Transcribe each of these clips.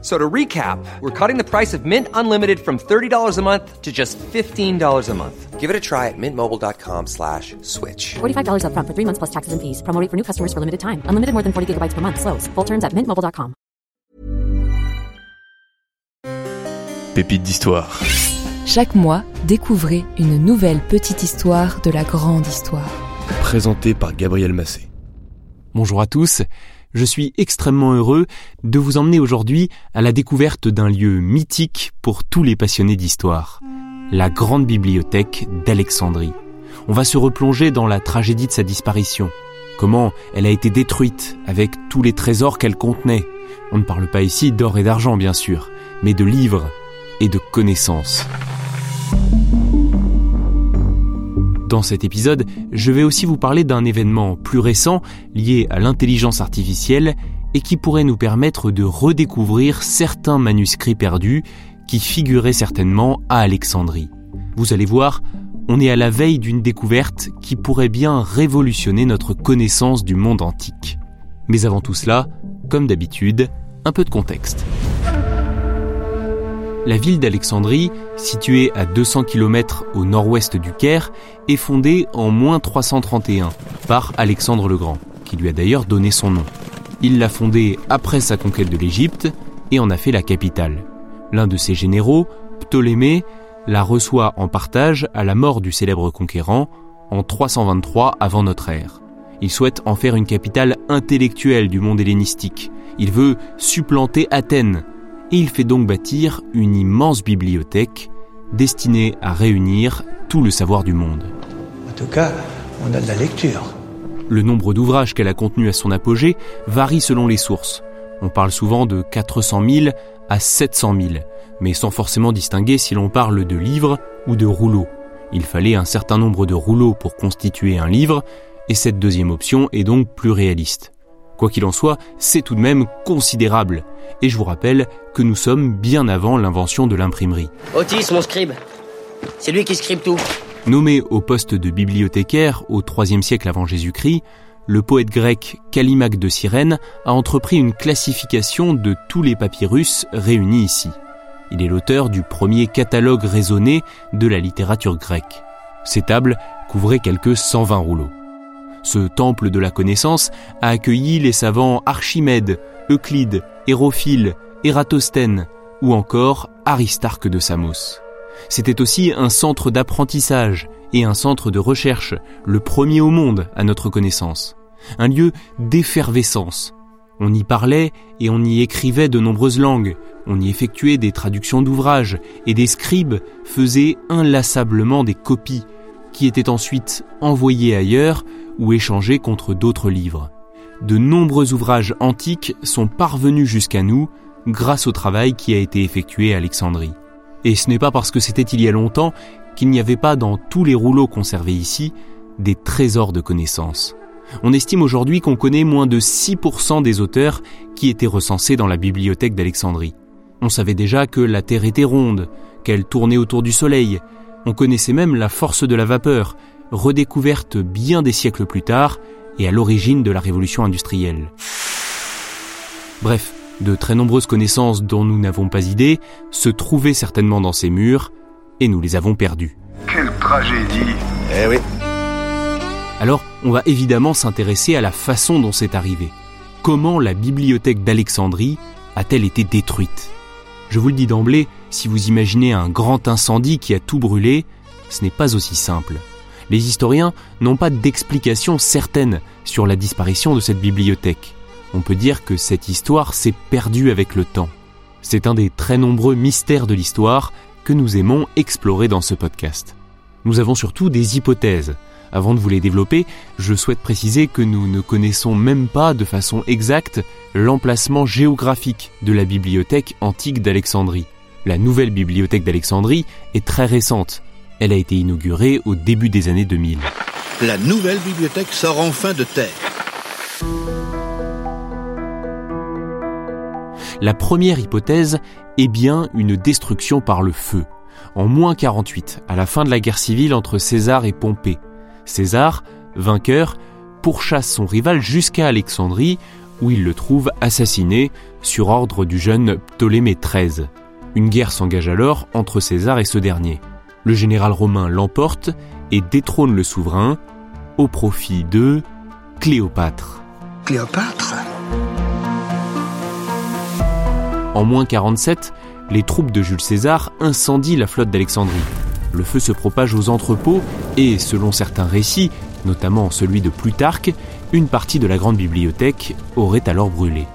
So to recap, we're cutting the price of Mint Unlimited from $30 a month to just $15 a month. Give it a try at mintmobile.com slash switch. $45 upfront for three months plus taxes and fees. Promo rate for new customers for limited time. Unlimited more than 40 gigabytes per month. Slows. Full terms at mintmobile.com. Pépites d'histoire. Chaque mois, découvrez une nouvelle petite histoire de la grande histoire. Présenté par Gabriel Massé. Bonjour à tous, je suis extrêmement heureux de vous emmener aujourd'hui à la découverte d'un lieu mythique pour tous les passionnés d'histoire, la grande bibliothèque d'Alexandrie. On va se replonger dans la tragédie de sa disparition, comment elle a été détruite avec tous les trésors qu'elle contenait. On ne parle pas ici d'or et d'argent bien sûr, mais de livres et de connaissances. Dans cet épisode, je vais aussi vous parler d'un événement plus récent lié à l'intelligence artificielle et qui pourrait nous permettre de redécouvrir certains manuscrits perdus qui figuraient certainement à Alexandrie. Vous allez voir, on est à la veille d'une découverte qui pourrait bien révolutionner notre connaissance du monde antique. Mais avant tout cela, comme d'habitude, un peu de contexte. La ville d'Alexandrie, située à 200 km au nord-ouest du Caire, est fondée en moins 331 par Alexandre le Grand, qui lui a d'ailleurs donné son nom. Il l'a fondée après sa conquête de l'Égypte et en a fait la capitale. L'un de ses généraux, Ptolémée, la reçoit en partage à la mort du célèbre conquérant en 323 avant notre ère. Il souhaite en faire une capitale intellectuelle du monde hellénistique. Il veut supplanter Athènes, et il fait donc bâtir une immense bibliothèque destinée à réunir tout le savoir du monde. En tout cas, on a de la lecture. Le nombre d'ouvrages qu'elle a contenus à son apogée varie selon les sources. On parle souvent de 400 000 à 700 000, mais sans forcément distinguer si l'on parle de livres ou de rouleaux. Il fallait un certain nombre de rouleaux pour constituer un livre, et cette deuxième option est donc plus réaliste. Quoi qu'il en soit, c'est tout de même considérable. Et je vous rappelle que nous sommes bien avant l'invention de l'imprimerie. Otis, mon scribe. C'est lui qui scribe tout. Nommé au poste de bibliothécaire au IIIe siècle avant Jésus-Christ, le poète grec Callimaque de Cyrène a entrepris une classification de tous les papyrus réunis ici. Il est l'auteur du premier catalogue raisonné de la littérature grecque. Ces tables couvraient quelques 120 rouleaux. Ce temple de la connaissance a accueilli les savants Archimède, Euclide, Hérophile, Ératosthène ou encore Aristarque de Samos. C'était aussi un centre d'apprentissage et un centre de recherche, le premier au monde à notre connaissance. Un lieu d'effervescence. On y parlait et on y écrivait de nombreuses langues, on y effectuait des traductions d'ouvrages et des scribes faisaient inlassablement des copies qui étaient ensuite envoyées ailleurs ou échangés contre d'autres livres. De nombreux ouvrages antiques sont parvenus jusqu'à nous grâce au travail qui a été effectué à Alexandrie. Et ce n'est pas parce que c'était il y a longtemps qu'il n'y avait pas dans tous les rouleaux conservés ici des trésors de connaissances. On estime aujourd'hui qu'on connaît moins de 6% des auteurs qui étaient recensés dans la bibliothèque d'Alexandrie. On savait déjà que la Terre était ronde, qu'elle tournait autour du Soleil. On connaissait même la force de la vapeur, redécouverte bien des siècles plus tard et à l'origine de la révolution industrielle. Bref, de très nombreuses connaissances dont nous n'avons pas idée se trouvaient certainement dans ces murs et nous les avons perdues. Quelle tragédie Eh oui. Alors, on va évidemment s'intéresser à la façon dont c'est arrivé. Comment la bibliothèque d'Alexandrie a-t-elle été détruite? Je vous le dis d'emblée, si vous imaginez un grand incendie qui a tout brûlé, ce n'est pas aussi simple les historiens n'ont pas d'explication certaine sur la disparition de cette bibliothèque. On peut dire que cette histoire s'est perdue avec le temps. C'est un des très nombreux mystères de l'histoire que nous aimons explorer dans ce podcast. Nous avons surtout des hypothèses. Avant de vous les développer, je souhaite préciser que nous ne connaissons même pas de façon exacte l'emplacement géographique de la bibliothèque antique d'Alexandrie. La nouvelle bibliothèque d'Alexandrie est très récente, elle a été inaugurée au début des années 2000. La nouvelle bibliothèque sort enfin de terre. La première hypothèse est bien une destruction par le feu. En moins 48, à la fin de la guerre civile entre César et Pompée, César, vainqueur, pourchasse son rival jusqu'à Alexandrie, où il le trouve assassiné sur ordre du jeune Ptolémée XIII. Une guerre s'engage alors entre César et ce dernier. Le général romain l'emporte et détrône le souverain au profit de Cléopâtre. Cléopâtre? En moins 47, les troupes de Jules César incendient la flotte d'Alexandrie. Le feu se propage aux entrepôts et, selon certains récits, notamment celui de Plutarque, une partie de la grande bibliothèque aurait alors brûlé.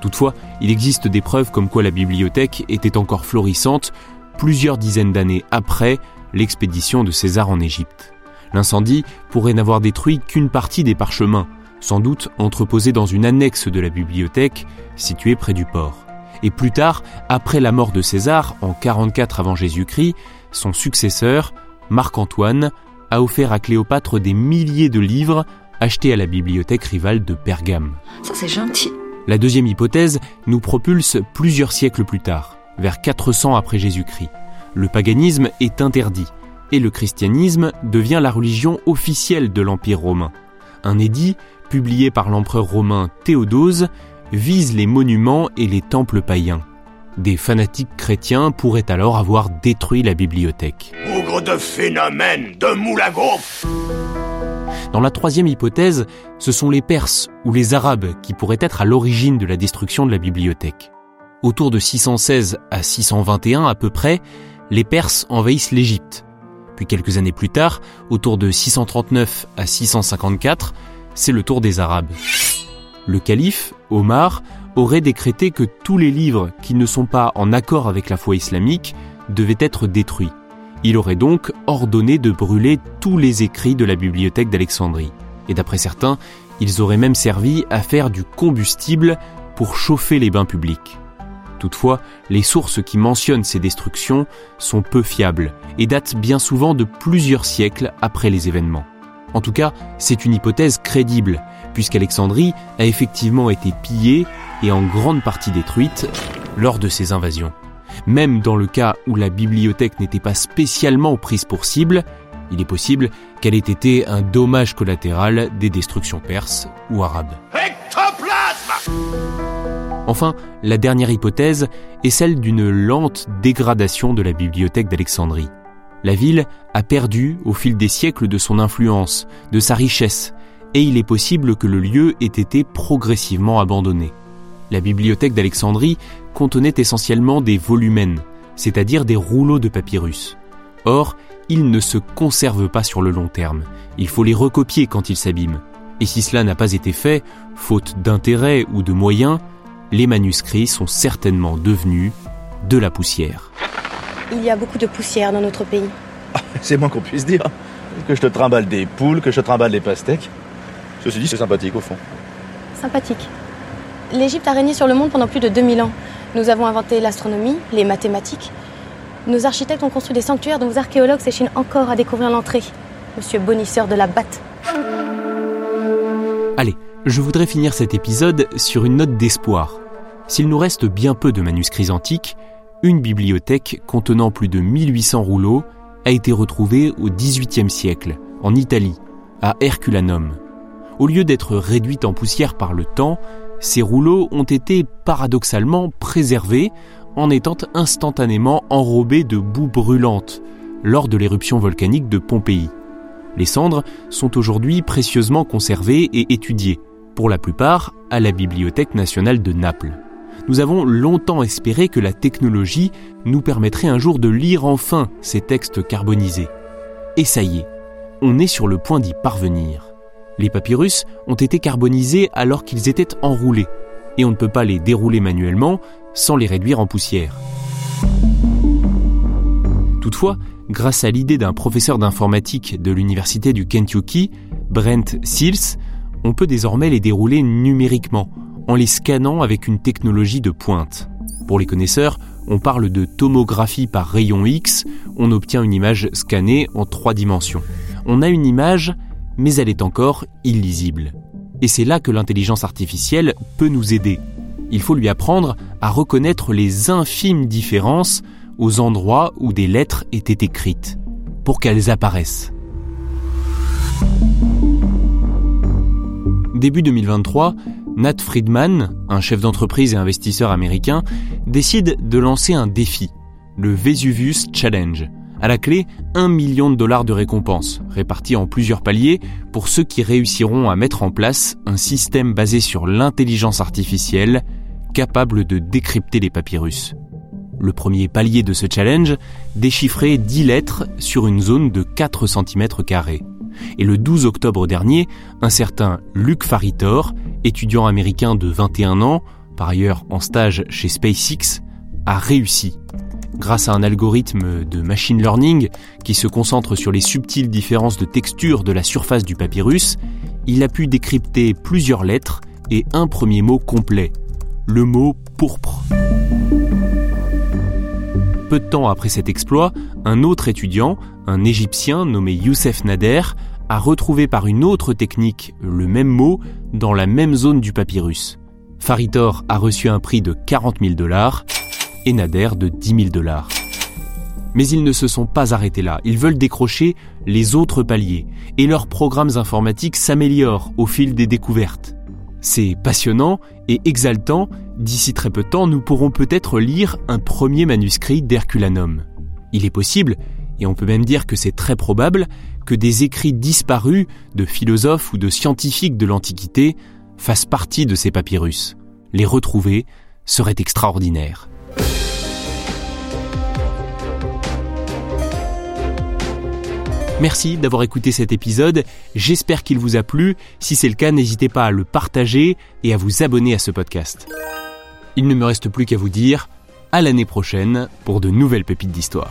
Toutefois, il existe des preuves comme quoi la bibliothèque était encore florissante plusieurs dizaines d'années après l'expédition de César en Égypte. L'incendie pourrait n'avoir détruit qu'une partie des parchemins, sans doute entreposés dans une annexe de la bibliothèque située près du port. Et plus tard, après la mort de César en 44 avant Jésus-Christ, son successeur, Marc-Antoine, a offert à Cléopâtre des milliers de livres achetés à la bibliothèque rivale de Pergame. Ça c'est gentil. La deuxième hypothèse nous propulse plusieurs siècles plus tard, vers 400 après Jésus-Christ. Le paganisme est interdit et le christianisme devient la religion officielle de l'Empire romain. Un édit, publié par l'empereur romain Théodose, vise les monuments et les temples païens. Des fanatiques chrétiens pourraient alors avoir détruit la bibliothèque. Bougre de phénomène, de moule à gaufre Dans la troisième hypothèse, ce sont les Perses ou les Arabes qui pourraient être à l'origine de la destruction de la bibliothèque. Autour de 616 à 621 à peu près, les Perses envahissent l'Égypte. Puis quelques années plus tard, autour de 639 à 654, c'est le tour des Arabes. Le calife, Omar, aurait décrété que tous les livres qui ne sont pas en accord avec la foi islamique devaient être détruits. Il aurait donc ordonné de brûler tous les écrits de la bibliothèque d'Alexandrie. Et d'après certains, ils auraient même servi à faire du combustible pour chauffer les bains publics. Toutefois, les sources qui mentionnent ces destructions sont peu fiables et datent bien souvent de plusieurs siècles après les événements. En tout cas, c'est une hypothèse crédible, puisqu'Alexandrie a effectivement été pillée et en grande partie détruite lors de ces invasions. Même dans le cas où la bibliothèque n'était pas spécialement prise pour cible, il est possible qu'elle ait été un dommage collatéral des destructions perses ou arabes. Enfin, la dernière hypothèse est celle d'une lente dégradation de la bibliothèque d'Alexandrie. La ville a perdu au fil des siècles de son influence, de sa richesse, et il est possible que le lieu ait été progressivement abandonné. La bibliothèque d'Alexandrie contenait essentiellement des volumens, c'est-à-dire des rouleaux de papyrus. Or, ils ne se conservent pas sur le long terme. Il faut les recopier quand ils s'abîment. Et si cela n'a pas été fait, faute d'intérêt ou de moyens, les manuscrits sont certainement devenus de la poussière. Il y a beaucoup de poussière dans notre pays. c'est moins qu'on puisse dire. Que je te trimballe des poules, que je te trimballe des pastèques. Ceci dit, c'est sympathique au fond. Sympathique. L'Égypte a régné sur le monde pendant plus de 2000 ans. Nous avons inventé l'astronomie, les mathématiques. Nos architectes ont construit des sanctuaires dont vos archéologues s'échinent encore à découvrir l'entrée. Monsieur Bonisseur de la Batte. Allez, je voudrais finir cet épisode sur une note d'espoir. S'il nous reste bien peu de manuscrits antiques, une bibliothèque contenant plus de 1800 rouleaux a été retrouvée au XVIIIe siècle, en Italie, à Herculanum. Au lieu d'être réduite en poussière par le temps, ces rouleaux ont été paradoxalement préservés en étant instantanément enrobés de boue brûlante lors de l'éruption volcanique de Pompéi. Les cendres sont aujourd'hui précieusement conservées et étudiées, pour la plupart à la Bibliothèque nationale de Naples. Nous avons longtemps espéré que la technologie nous permettrait un jour de lire enfin ces textes carbonisés. Et ça y est, on est sur le point d'y parvenir. Les papyrus ont été carbonisés alors qu'ils étaient enroulés, et on ne peut pas les dérouler manuellement sans les réduire en poussière. Toutefois, grâce à l'idée d'un professeur d'informatique de l'université du Kentucky, Brent Seals, on peut désormais les dérouler numériquement, en les scannant avec une technologie de pointe. Pour les connaisseurs, on parle de tomographie par rayon X, on obtient une image scannée en trois dimensions. On a une image, mais elle est encore illisible. Et c'est là que l'intelligence artificielle peut nous aider. il faut lui apprendre à reconnaître les infimes différences aux endroits où des lettres étaient écrites, pour qu'elles apparaissent. Début 2023, Nat Friedman, un chef d'entreprise et investisseur américain, décide de lancer un défi, le Vesuvius Challenge. À la clé, un million de dollars de récompenses, répartis en plusieurs paliers pour ceux qui réussiront à mettre en place un système basé sur l'intelligence artificielle capable de décrypter les papyrus. Le premier palier de ce challenge déchiffrait 10 lettres sur une zone de 4 cm. Et le 12 octobre dernier, un certain Luc Faritor, étudiant américain de 21 ans, par ailleurs en stage chez SpaceX, a réussi. Grâce à un algorithme de machine learning qui se concentre sur les subtiles différences de texture de la surface du papyrus, il a pu décrypter plusieurs lettres et un premier mot complet, le mot pourpre. Peu de temps après cet exploit, un autre étudiant, un Égyptien nommé Youssef Nader, a retrouvé par une autre technique le même mot dans la même zone du papyrus. Faritor a reçu un prix de 40 000 dollars et Nader de 10 000 dollars. Mais ils ne se sont pas arrêtés là, ils veulent décrocher les autres paliers, et leurs programmes informatiques s'améliorent au fil des découvertes. C'est passionnant et exaltant, d'ici très peu de temps nous pourrons peut-être lire un premier manuscrit d'Herculanum. Il est possible, et on peut même dire que c'est très probable, que des écrits disparus de philosophes ou de scientifiques de l'Antiquité fassent partie de ces papyrus. Les retrouver serait extraordinaire. Merci d'avoir écouté cet épisode, j'espère qu'il vous a plu, si c'est le cas n'hésitez pas à le partager et à vous abonner à ce podcast. Il ne me reste plus qu'à vous dire à l'année prochaine pour de nouvelles pépites d'histoire.